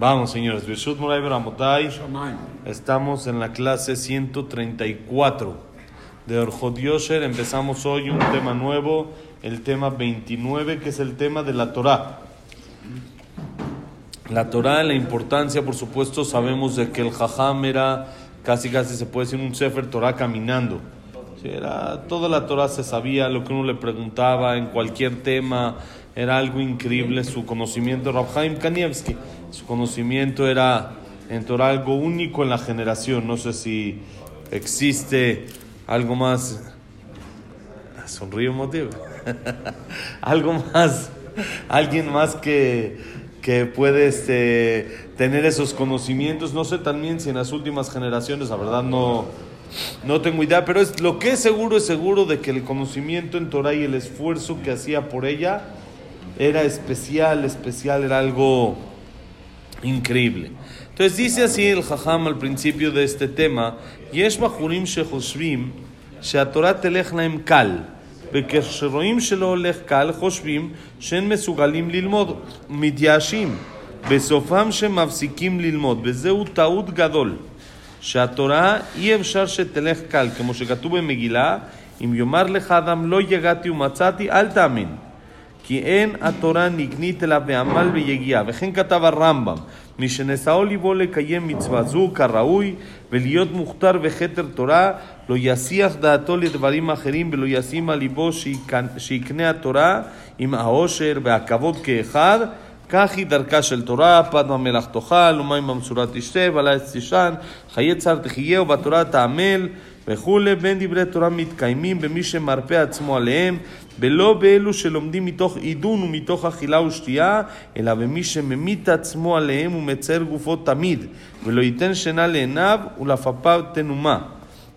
Vamos, señores. Estamos en la clase 134 de Orjot Yosher. Empezamos hoy un tema nuevo, el tema 29, que es el tema de la Torah. La Torah, la importancia, por supuesto, sabemos de que el Jajam era casi, casi se puede decir un Sefer Torah caminando. Era, toda la Torah se sabía, lo que uno le preguntaba en cualquier tema, era algo increíble su conocimiento. Rabhaim Kanievski, su conocimiento era en Torah algo único en la generación. No sé si existe algo más. Sonrío motivo. algo más. Alguien más que, que puede este, tener esos conocimientos. No sé también si en las últimas generaciones, la verdad no, no tengo idea, pero es, lo que es seguro es seguro de que el conocimiento en Torah y el esfuerzo que hacía por ella era especial, especial, era algo increíble. Entonces dice así el Jajam al principio de este tema, יש בחורים שחושבים שהתורה תלך להם קל, וכשרואים שלא הולך קל, חושבים שהם מסוגלים ללמוד, מתייאשים, בסופם שמפסיקים ללמוד, וזהו טעות גדול. שהתורה אי אפשר שתלך קל, כמו שכתוב במגילה, אם יאמר לך אדם לא יגעתי ומצאתי, אל תאמין. כי אין התורה נגנית אלא בעמל ויגיעה. וכן כתב הרמב"ם, משנשאו ליבו לקיים מצווה זו כראוי, ולהיות מוכתר וכתר תורה, לא יסיח דעתו לדברים אחרים, ולא ישים על ליבו שיקנה התורה עם העושר והכבוד כאחד, כך היא דרכה של תורה, פת במלח תאכל, ומים במצורה תשתה, ועלייך תישן, חיי צר תחיה, ובתורה תעמל, וכולי, בין דברי תורה מתקיימים במי שמרפא עצמו עליהם, ולא באלו שלומדים מתוך עידון ומתוך אכילה ושתייה, אלא במי שממית עצמו עליהם ומצער גופו תמיד, ולא ייתן שינה לעיניו ולפפיו תנומה.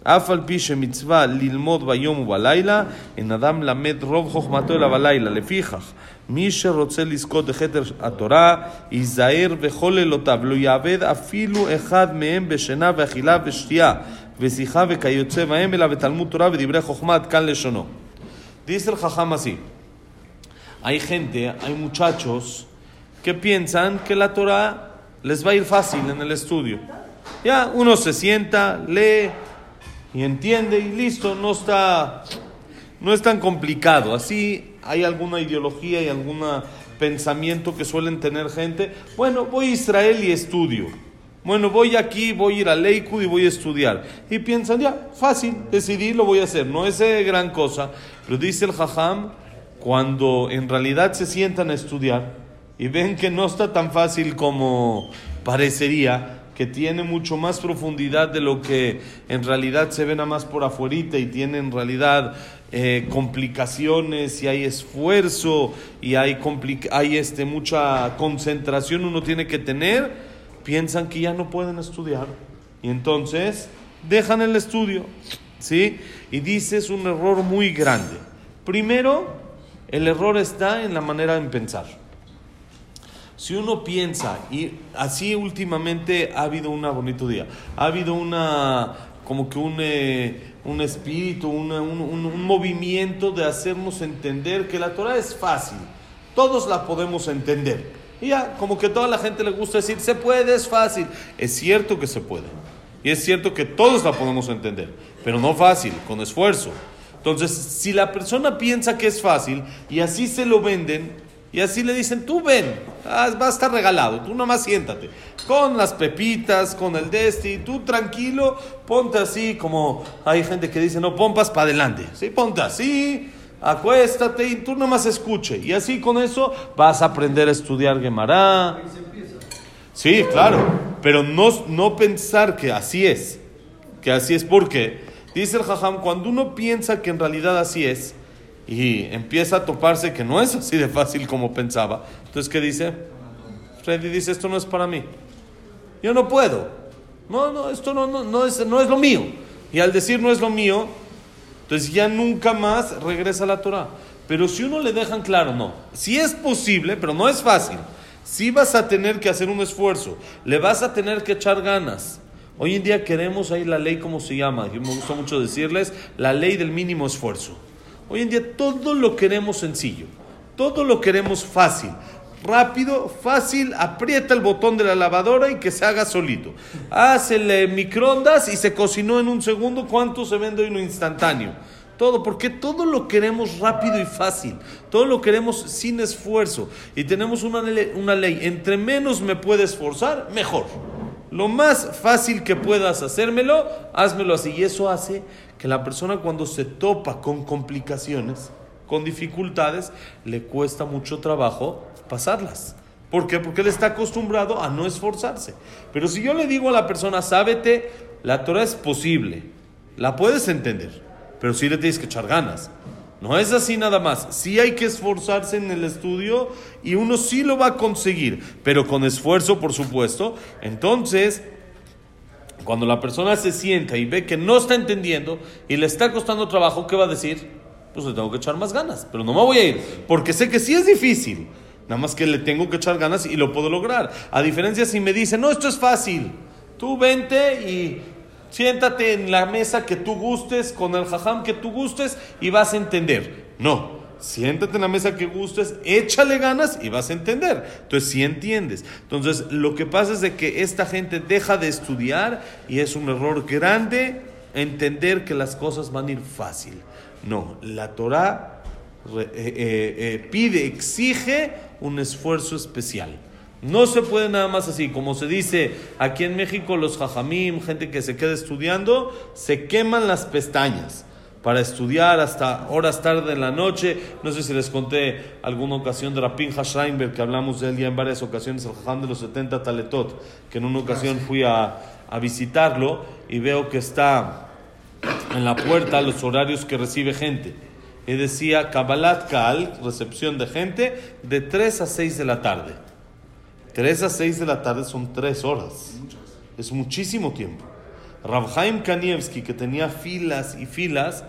אף על פי שמצווה ללמוד ביום ובלילה, אין אדם מלמד רוב חוכמתו אלא בלילה. לפיכך, מי שרוצה לזכות בכתר התורה, ייזהר בכל לילותיו, לא יאבד אפילו אחד מהם בשינה ואכילה ושתייה, Dice el jajam así. Hay gente, hay muchachos que piensan que la Torah les va a ir fácil en el estudio. Ya uno se sienta, lee y entiende y listo, no está no es tan complicado. Así hay alguna ideología y algún pensamiento que suelen tener gente. Bueno, voy a Israel y estudio. Bueno, voy aquí, voy a ir a Leikud y voy a estudiar. Y piensan, ya, fácil, decidí, lo voy a hacer. No es eh, gran cosa. Pero dice el Jajam, cuando en realidad se sientan a estudiar y ven que no está tan fácil como parecería, que tiene mucho más profundidad de lo que en realidad se ve nada más por afuerita y tiene en realidad eh, complicaciones y hay esfuerzo y hay, hay este, mucha concentración uno tiene que tener, piensan que ya no pueden estudiar y entonces dejan el estudio, ¿sí? Y dice es un error muy grande. Primero, el error está en la manera de pensar. Si uno piensa, y así últimamente ha habido un bonito día, ha habido una, como que un, eh, un espíritu, una, un, un, un, movimiento de hacernos entender que la Torah es fácil, todos la podemos entender. Y ya, como que toda la gente le gusta decir, se puede, es fácil. Es cierto que se puede. Y es cierto que todos la podemos entender, pero no fácil, con esfuerzo. Entonces, si la persona piensa que es fácil y así se lo venden, y así le dicen, tú ven, va a estar regalado, tú nomás siéntate, con las pepitas, con el desti, tú tranquilo, ponte así como hay gente que dice, no, pompas para adelante, ¿sí? ponte así, acuéstate y tú nomás escuche. Y así con eso vas a aprender a estudiar Gemara. Sí, claro, pero no, no pensar que así es, que así es porque, dice el Jajam, cuando uno piensa que en realidad así es, y empieza a toparse que no es así de fácil como pensaba. Entonces, ¿qué dice? Freddy dice, esto no es para mí. Yo no puedo. No, no, esto no, no, no, es, no es lo mío. Y al decir no es lo mío, entonces ya nunca más regresa a la Torah. Pero si uno le dejan claro, no. Si es posible, pero no es fácil. Si vas a tener que hacer un esfuerzo, le vas a tener que echar ganas. Hoy en día queremos ahí la ley, ¿cómo se llama? Yo me gusta mucho decirles, la ley del mínimo esfuerzo. Hoy en día todo lo queremos sencillo, todo lo queremos fácil. Rápido, fácil, aprieta el botón de la lavadora y que se haga solito. Hace microondas y se cocinó en un segundo. ¿Cuánto se vende en un instantáneo? Todo, porque todo lo queremos rápido y fácil. Todo lo queremos sin esfuerzo. Y tenemos una una ley. Entre menos me puedes esforzar, mejor. Lo más fácil que puedas hacérmelo, házmelo así. Y eso hace que la persona cuando se topa con complicaciones, con dificultades, le cuesta mucho trabajo pasarlas. ¿Por qué? Porque él está acostumbrado a no esforzarse. Pero si yo le digo a la persona, sábete, la Torah es posible, la puedes entender, pero sí le tienes que echar ganas. No es así nada más. Sí hay que esforzarse en el estudio y uno sí lo va a conseguir, pero con esfuerzo, por supuesto. Entonces, cuando la persona se sienta y ve que no está entendiendo y le está costando trabajo, ¿qué va a decir? Pues le tengo que echar más ganas, pero no me voy a ir, porque sé que sí es difícil. Nada más que le tengo que echar ganas y lo puedo lograr. A diferencia si me dice, no, esto es fácil. Tú vente y Siéntate en la mesa que tú gustes, con el jajam que tú gustes y vas a entender. No, siéntate en la mesa que gustes, échale ganas y vas a entender. Entonces, si entiendes. Entonces, lo que pasa es de que esta gente deja de estudiar y es un error grande entender que las cosas van a ir fácil. No, la Torah eh, eh, eh, pide, exige un esfuerzo especial. No se puede nada más así, como se dice aquí en México, los jajamim, gente que se queda estudiando, se queman las pestañas para estudiar hasta horas tarde de la noche. No sé si les conté alguna ocasión de Rapin Hashreinberg, que hablamos de él ya en varias ocasiones, el jajam de los 70 Taletot, que en una ocasión fui a, a visitarlo y veo que está en la puerta los horarios que recibe gente. Y decía Kabbalat Kal, recepción de gente, de 3 a 6 de la tarde. 3 a 6 de la tarde son 3 horas. Es muchísimo tiempo. Rabhaim Kanievski, que tenía filas y filas,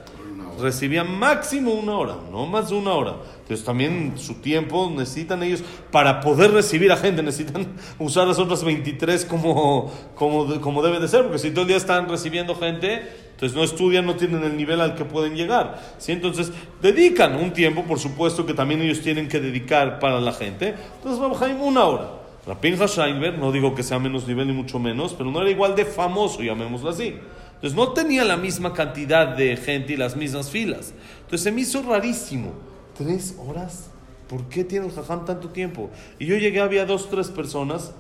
recibía máximo una hora, no más de una hora. Entonces también su tiempo necesitan ellos, para poder recibir a gente, necesitan usar las otras 23 como, como, como debe de ser, porque si todo el día están recibiendo gente, entonces no estudian, no tienen el nivel al que pueden llegar. ¿sí? Entonces dedican un tiempo, por supuesto que también ellos tienen que dedicar para la gente. Entonces Rabhaim una hora. Rapinja Scheinberg, no digo que sea menos nivel ni mucho menos, pero no era igual de famoso, llamémoslo así. Entonces no tenía la misma cantidad de gente y las mismas filas. Entonces se me hizo rarísimo. ¿Tres horas? ¿Por qué tiene el jajam tanto tiempo? Y yo llegué, había dos, tres personas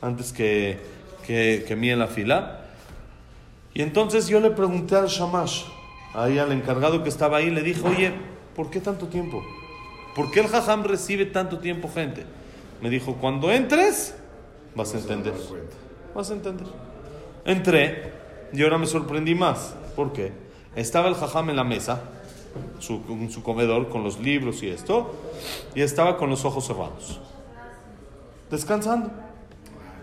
antes que, que, que mí en la fila. Y entonces yo le pregunté al Shamash, ahí al encargado que estaba ahí, le dije, oye, ¿por qué tanto tiempo? ¿Por qué el jajam recibe tanto tiempo gente? Me dijo, cuando entres, vas a entender. Vas a entender. Entré y ahora me sorprendí más. ¿Por qué? Estaba el jajam en la mesa, su, su comedor, con los libros y esto, y estaba con los ojos cerrados, descansando.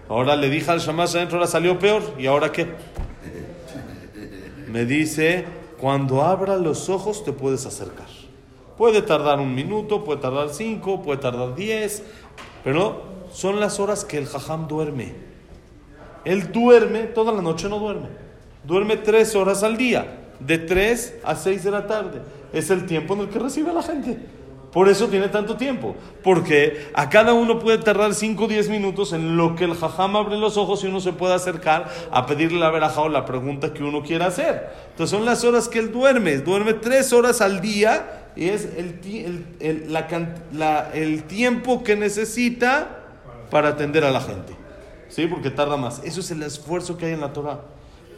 Ahora le dije al shamash adentro, ahora salió peor, ¿y ahora qué? Me dice, cuando abra los ojos te puedes acercar. Puede tardar un minuto, puede tardar cinco, puede tardar diez, pero son las horas que el jajam duerme. Él duerme, toda la noche no duerme. Duerme tres horas al día, de tres a seis de la tarde. Es el tiempo en el que recibe a la gente. Por eso tiene tanto tiempo. Porque a cada uno puede tardar cinco o diez minutos en lo que el jajam abre los ojos y uno se puede acercar a pedirle la veraja o la pregunta que uno quiera hacer. Entonces son las horas que él duerme. Duerme tres horas al día y es el, el, la, el tiempo que necesita para atender a la gente. ¿Sí? Porque tarda más. Eso es el esfuerzo que hay en la Torah.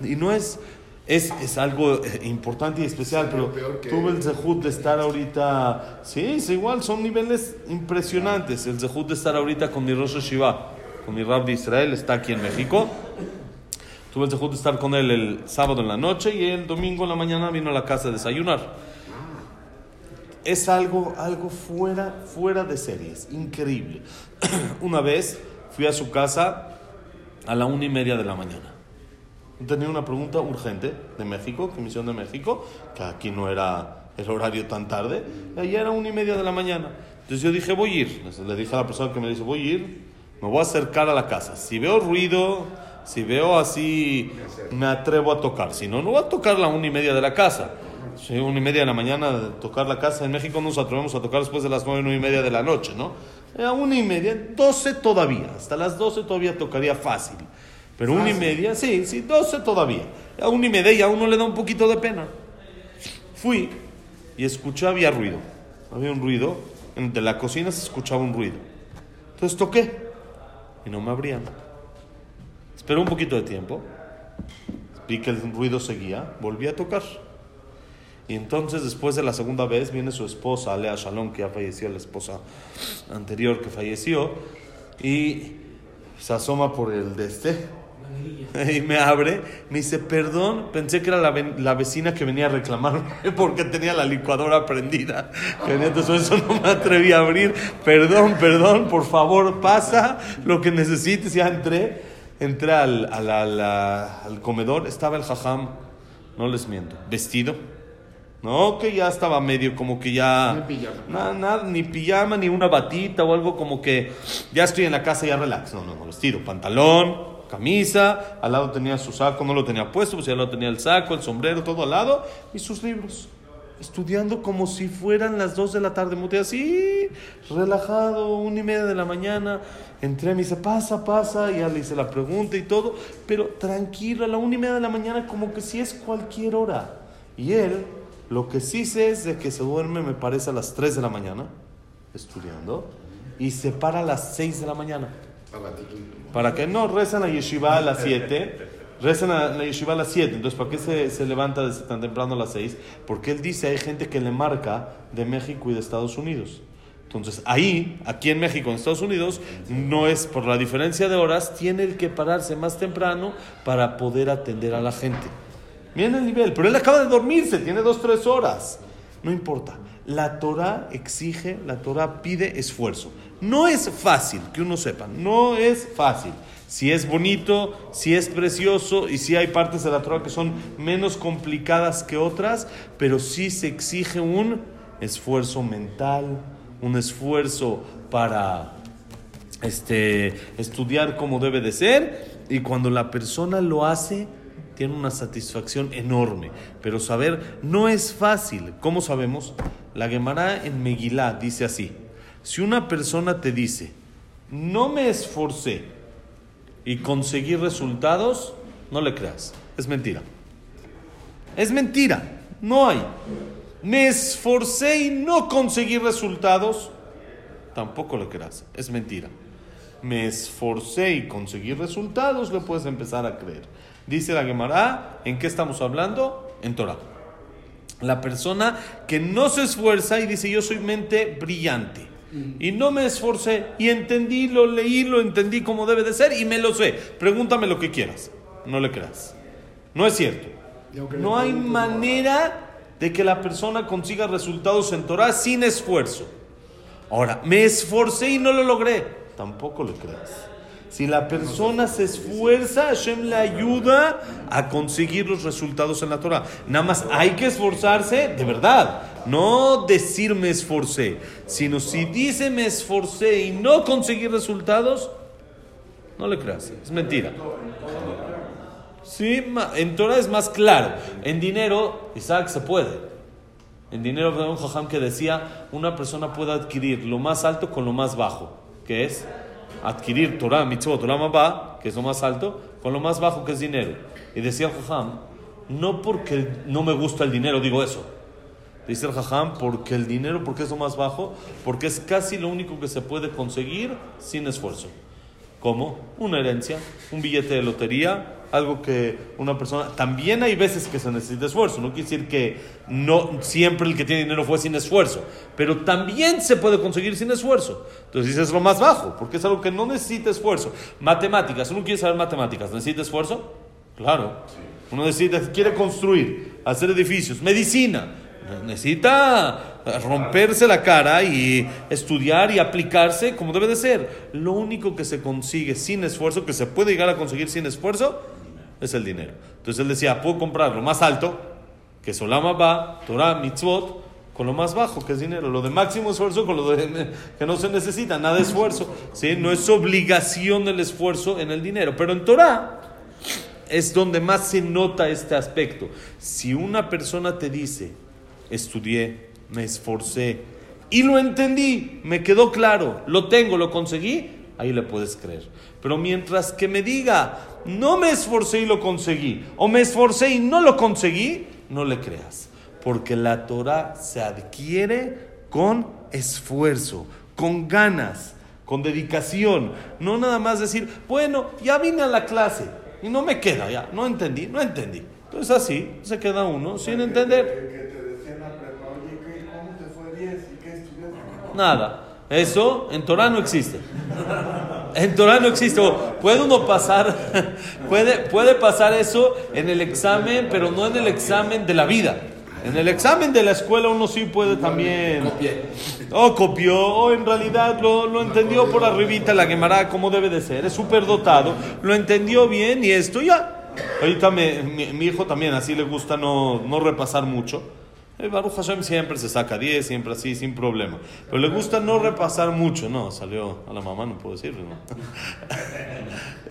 Y no es, es, es algo eh, importante y especial, pero tuve el zehut de estar ahorita. Sí, es igual, son niveles impresionantes. El zehut de estar ahorita con mi Rosh Shiva, con mi Rab de Israel, está aquí en México. Tuve el zehut de estar con él el sábado en la noche y el domingo en la mañana vino a la casa a desayunar es algo, algo fuera, fuera de series, increíble. una vez fui a su casa a la una y media de la mañana. Tenía una pregunta urgente de México, Comisión de México, que aquí no era el horario tan tarde, y allá era una y media de la mañana. Entonces yo dije, voy a ir. Le dije a la persona que me dice, voy a ir, me voy a acercar a la casa. Si veo ruido, si veo así, me atrevo a tocar. Si no, no voy a tocar la una y media de la casa. Sí, una y media de la mañana tocar la casa. En México nos atrevemos a tocar después de las nueve, nueve y media de la noche, ¿no? A una y media, doce todavía. Hasta las doce todavía tocaría fácil. Pero una y media, sí, sí, doce todavía. A una y media a uno le da un poquito de pena. Fui y escuché, había ruido. Había un ruido. De la cocina se escuchaba un ruido. Entonces toqué y no me abrían. Esperé un poquito de tiempo. Vi que el ruido seguía. Volví a tocar. Y entonces, después de la segunda vez, viene su esposa, Alea Shalom, que ya falleció, la esposa anterior que falleció, y se asoma por el de este y me abre, me dice, perdón, pensé que era la, la vecina que venía a reclamarme porque tenía la licuadora prendida. Entonces eso no me atreví a abrir. Perdón, perdón, por favor, pasa lo que necesites. Ya entré, entré al, al, al comedor, estaba el jajam, no les miento, vestido. No, que ya estaba medio como que ya... Nada, nada, ni pijama, ni una batita o algo como que ya estoy en la casa, ya relax. No, no, no, vestido, pantalón, camisa, al lado tenía su saco, no lo tenía puesto, pues ya lo tenía el saco, el sombrero, todo al lado, y sus libros. Estudiando como si fueran las dos de la tarde, mutea así, relajado, una y media de la mañana. Entré, me dice, pasa, pasa, y ya le hice la pregunta y todo, pero tranquilo, a la una y media de la mañana, como que si es cualquier hora. Y él, lo que sí sé es de que se duerme, me parece, a las 3 de la mañana, estudiando, y se para a las 6 de la mañana. Para que no rezan a yeshiva a las 7, rezan a la yeshiva a las 7. Entonces, ¿para qué se, se levanta desde tan temprano a las 6? Porque él dice, hay gente que le marca de México y de Estados Unidos. Entonces, ahí, aquí en México, en Estados Unidos, no es por la diferencia de horas, tiene el que pararse más temprano para poder atender a la gente. Miren el nivel, pero él acaba de dormirse, tiene dos, tres horas. No importa. La Torah exige, la Torah pide esfuerzo. No es fácil, que uno sepa, no es fácil. Si es bonito, si es precioso y si hay partes de la Torah que son menos complicadas que otras, pero sí se exige un esfuerzo mental, un esfuerzo para este, estudiar como debe de ser y cuando la persona lo hace, tiene una satisfacción enorme. Pero saber no es fácil. ¿Cómo sabemos? La Gemara en Megilá dice así. Si una persona te dice, no me esforcé y conseguí resultados, no le creas. Es mentira. Es mentira. No hay. Me esforcé y no conseguí resultados, tampoco le creas. Es mentira. Me esforcé y conseguí resultados, le puedes empezar a creer. Dice la Gemara, ¿en qué estamos hablando? En Torah. La persona que no se esfuerza y dice yo soy mente brillante y no me esforcé y entendí, lo leí, lo entendí como debe de ser y me lo sé. Pregúntame lo que quieras. No le creas. No es cierto. No hay manera de que la persona consiga resultados en Torah sin esfuerzo. Ahora, me esforcé y no lo logré. Tampoco le creas. Si la persona se esfuerza, Hashem le ayuda a conseguir los resultados en la Torah. Nada más hay que esforzarse de verdad. No decir me esforcé, sino si dice me esforcé y no conseguí resultados, no le creas. Es mentira. Sí, en Torah es más claro. En dinero, Isaac se puede. En dinero, un jajam que decía: una persona puede adquirir lo más alto con lo más bajo. ¿Qué es? adquirir Torah, mitzvot, Torah Mabá, que es lo más alto, con lo más bajo que es dinero. Y decía el Jajam, no porque no me gusta el dinero, digo eso. Dice el Jajam, porque el dinero, porque es lo más bajo, porque es casi lo único que se puede conseguir sin esfuerzo. ¿Cómo? Una herencia, un billete de lotería, algo que una persona... También hay veces que se necesita esfuerzo, no quiere decir que no siempre el que tiene dinero fue sin esfuerzo, pero también se puede conseguir sin esfuerzo. Entonces dices lo más bajo, porque es algo que no necesita esfuerzo. Matemáticas, uno quiere saber matemáticas, ¿necesita esfuerzo? Claro. Uno necesita, quiere construir, hacer edificios, medicina, necesita romperse la cara y estudiar y aplicarse como debe de ser. Lo único que se consigue sin esfuerzo, que se puede llegar a conseguir sin esfuerzo, es el dinero. Entonces él decía, puedo comprar lo más alto, que es Olama Ba, Torah, Mitzvot, con lo más bajo, que es dinero. Lo de máximo esfuerzo con lo de, que no se necesita, nada de esfuerzo. ¿sí? No es obligación el esfuerzo en el dinero. Pero en Torah es donde más se nota este aspecto. Si una persona te dice, estudié, me esforcé y lo entendí, me quedó claro, lo tengo, lo conseguí, ahí le puedes creer. Pero mientras que me diga, no me esforcé y lo conseguí, o me esforcé y no lo conseguí, no le creas. Porque la Torah se adquiere con esfuerzo, con ganas, con dedicación. No nada más decir, bueno, ya vine a la clase y no me queda, ya, no entendí, no entendí. Entonces así se queda uno sin entender. Nada. Eso en Torah no existe. En Torah no existe. Puede uno pasar, puede, puede pasar eso en el examen, pero no en el examen de la vida. En el examen de la escuela uno sí puede también. O copió, o en realidad lo, lo entendió por arribita la Gemara como debe de ser. Es súper dotado, lo entendió bien y esto ya. Ahorita mi, mi, hijo también así le gusta no, no repasar mucho. El Baruch Hashem siempre se saca 10, siempre así, sin problema. Pero le gusta no repasar mucho. No, salió a la mamá, no puedo decirlo. ¿no?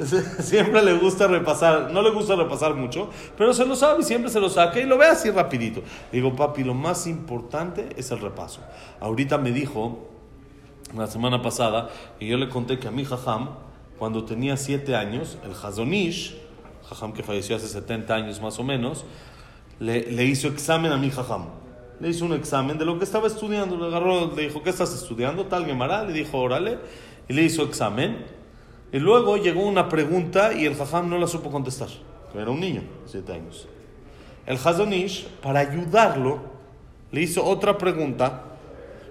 siempre le gusta repasar, no le gusta repasar mucho, pero se lo sabe y siempre se lo saca y lo ve así rapidito. Digo, papi, lo más importante es el repaso. Ahorita me dijo, la semana pasada, y yo le conté que a mi jajam, cuando tenía 7 años, el Hazonish, jajam que falleció hace 70 años más o menos, le, le hizo examen a mi jajam. Le hizo un examen de lo que estaba estudiando. Le agarró, le dijo, ¿qué estás estudiando? Tal Gemara. Le dijo, órale. Y le hizo examen. Y luego llegó una pregunta y el jajam no la supo contestar. Era un niño, siete años. El Hazonish, para ayudarlo, le hizo otra pregunta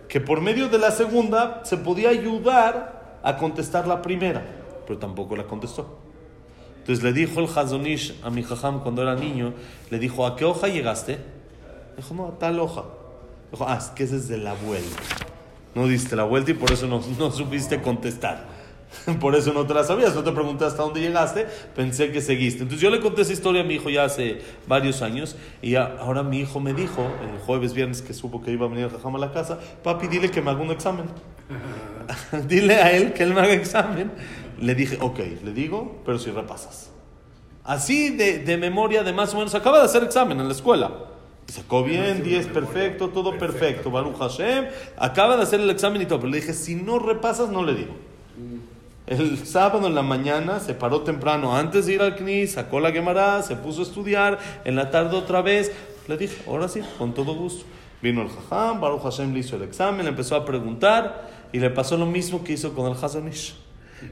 que por medio de la segunda se podía ayudar a contestar la primera, pero tampoco la contestó. Entonces le dijo el Hazonish a mi jajam cuando era niño, le dijo, ¿a qué hoja llegaste? Dijo, no, a tal hoja. Dijo, ah, es que es de la vuelta. No diste la vuelta y por eso no, no supiste contestar. Por eso no te la sabías, no te pregunté hasta dónde llegaste, pensé que seguiste. Entonces yo le conté esa historia a mi hijo ya hace varios años y ahora mi hijo me dijo, el jueves, viernes que supo que iba a venir el jajam a la casa, papi, dile que me haga un examen. dile a él que él me haga examen. Le dije, ok, le digo, pero si repasas. Así de, de memoria, de más o menos, acaba de hacer examen en la escuela. Sacó bien, 10 perfecto, todo perfecto. Baruch Hashem, acaba de hacer el examen y todo. Pero le dije, si no repasas, no le digo. El sábado en la mañana se paró temprano antes de ir al CNI, sacó la Gemara, se puso a estudiar. En la tarde otra vez. Le dije, ahora sí, con todo gusto. Vino el Jajam, Baruch Hashem le hizo el examen, le empezó a preguntar y le pasó lo mismo que hizo con el Hazanish.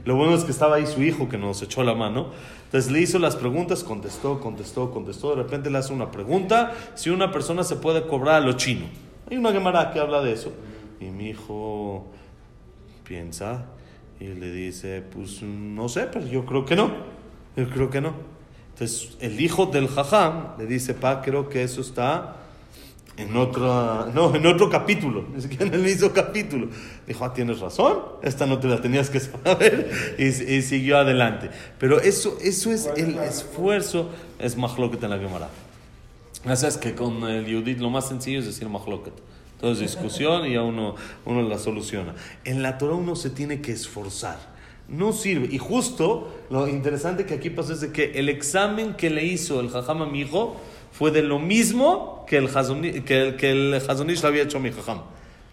Lo bueno es que estaba ahí su hijo que nos echó la mano. Entonces le hizo las preguntas, contestó, contestó, contestó. De repente le hace una pregunta: si una persona se puede cobrar a lo chino. Hay una Gemara que habla de eso. Y mi hijo piensa y le dice: Pues no sé, pero yo creo que no. Yo creo que no. Entonces el hijo del jajam le dice: Pa, creo que eso está en otro, no, en otro capítulo, ni siquiera en el mismo capítulo. Dijo, ah, tienes razón, esta no te la tenías que saber, y, siguió adelante. Pero eso, eso es el esfuerzo, es mahloket en la Gemara. es que con el Yudit lo más sencillo es decir mahloket. Entonces discusión y ya uno, uno la soluciona. En la Torah uno se tiene que esforzar. No sirve. Y justo lo interesante que aquí pasó es de que el examen que le hizo el jajam a mi hijo, fue de lo mismo que el Hazonish, que el había hecho mi jajam.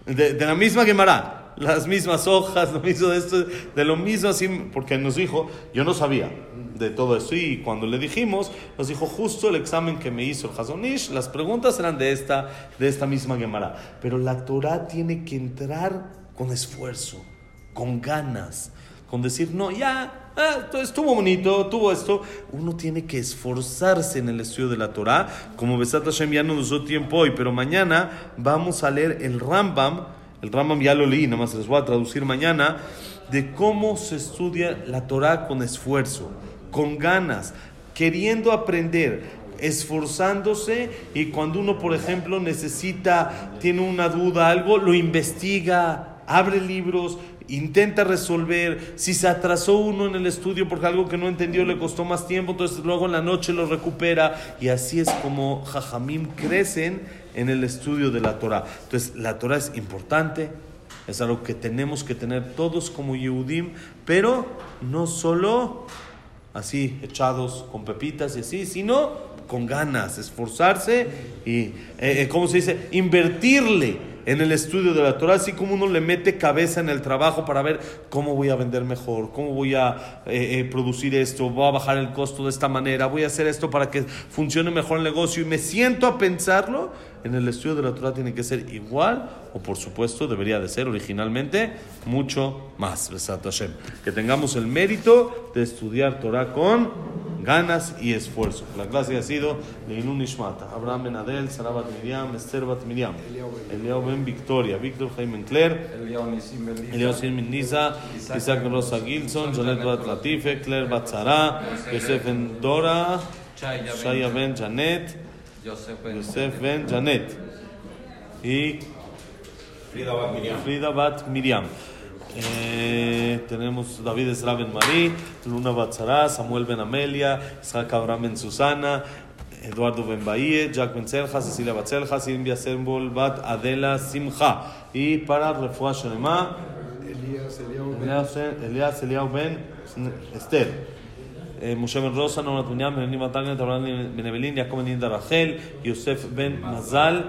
De, la misma Gemara, las mismas hojas, lo mismo de esto, de lo mismo así, porque nos dijo, yo no sabía de todo eso y cuando le dijimos, nos dijo justo el examen que me hizo el Hazonish, las preguntas eran de esta, de esta misma Gemara. Pero la Torah tiene que entrar con esfuerzo, con ganas, con decir, no, ya, Ah, estuvo bonito, tuvo esto. Uno tiene que esforzarse en el estudio de la Torah. Como Besat Hashem ya no nos dio tiempo hoy, pero mañana vamos a leer el Rambam. El Rambam ya lo leí, nada más les voy a traducir mañana. De cómo se estudia la Torah con esfuerzo, con ganas, queriendo aprender esforzándose y cuando uno, por ejemplo, necesita, tiene una duda, algo, lo investiga, abre libros, intenta resolver, si se atrasó uno en el estudio porque algo que no entendió le costó más tiempo, entonces luego en la noche lo recupera y así es como Jajamim crecen en el estudio de la Torah. Entonces la Torah es importante, es algo que tenemos que tener todos como Yehudim, pero no solo así echados con pepitas y así, sino con ganas, esforzarse y, eh, eh, ¿cómo se dice? Invertirle en el estudio de la Torah, así como uno le mete cabeza en el trabajo para ver cómo voy a vender mejor, cómo voy a eh, eh, producir esto, voy a bajar el costo de esta manera, voy a hacer esto para que funcione mejor el negocio y me siento a pensarlo, en el estudio de la Torah tiene que ser igual o por supuesto debería de ser originalmente mucho más. Que tengamos el mérito de estudiar Torah con ganas y esfuerzo. La clase ha sido Leilun Ishmata, Abraham Ben Adel, Sara Bat Miriam, Esther Bat Miriam, Eliao Ben Victoria, Víctor Jaime Claire, Eliao Sin Nisa, Isaac Rosa Gilson, Janet Bat Latife, Claire Bat Zara, Yosef Ben Dora, Shaya Ben Janet, Yosef Ben Janet y Frida Bat Miriam. Frida Bat Miriam. Eh, tenemos David Esra Ben Marí, Luna Batzara, Samuel Ben Amelia, Isaac Abraham Ben Susana, Eduardo Ben Bahie, Jack Ben Selja, Cecilia Bat Selja, Silvia Sembol Bat Adela Simcha. Y para Refuah Shelema, Elías, Eliao, Elias Elias Eliao Ben Esther. Eh, Moshe Ben Rosa, Norma Tuñam, Ben Nima Tagnet, Abraham Ben Evelyn, Jacob Ben Inda Rachel, Yosef Ben Mazal,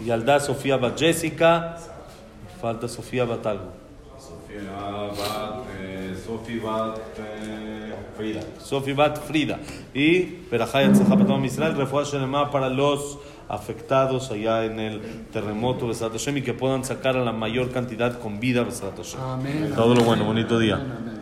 ילדה סופיה בת ג'סיקה, Falta Sofía Bat algo. Sofía Bat, eh, Sofía Bat eh, Frida. Sofía Bat Frida. Y Perajaya Tzahapatam Israel, refuerzo Shelema para los afectados allá en el terremoto de Hashem y que puedan sacar a la mayor cantidad con vida Besat Hashem. Amén. Todo lo bueno, bonito día. Amén. Amén.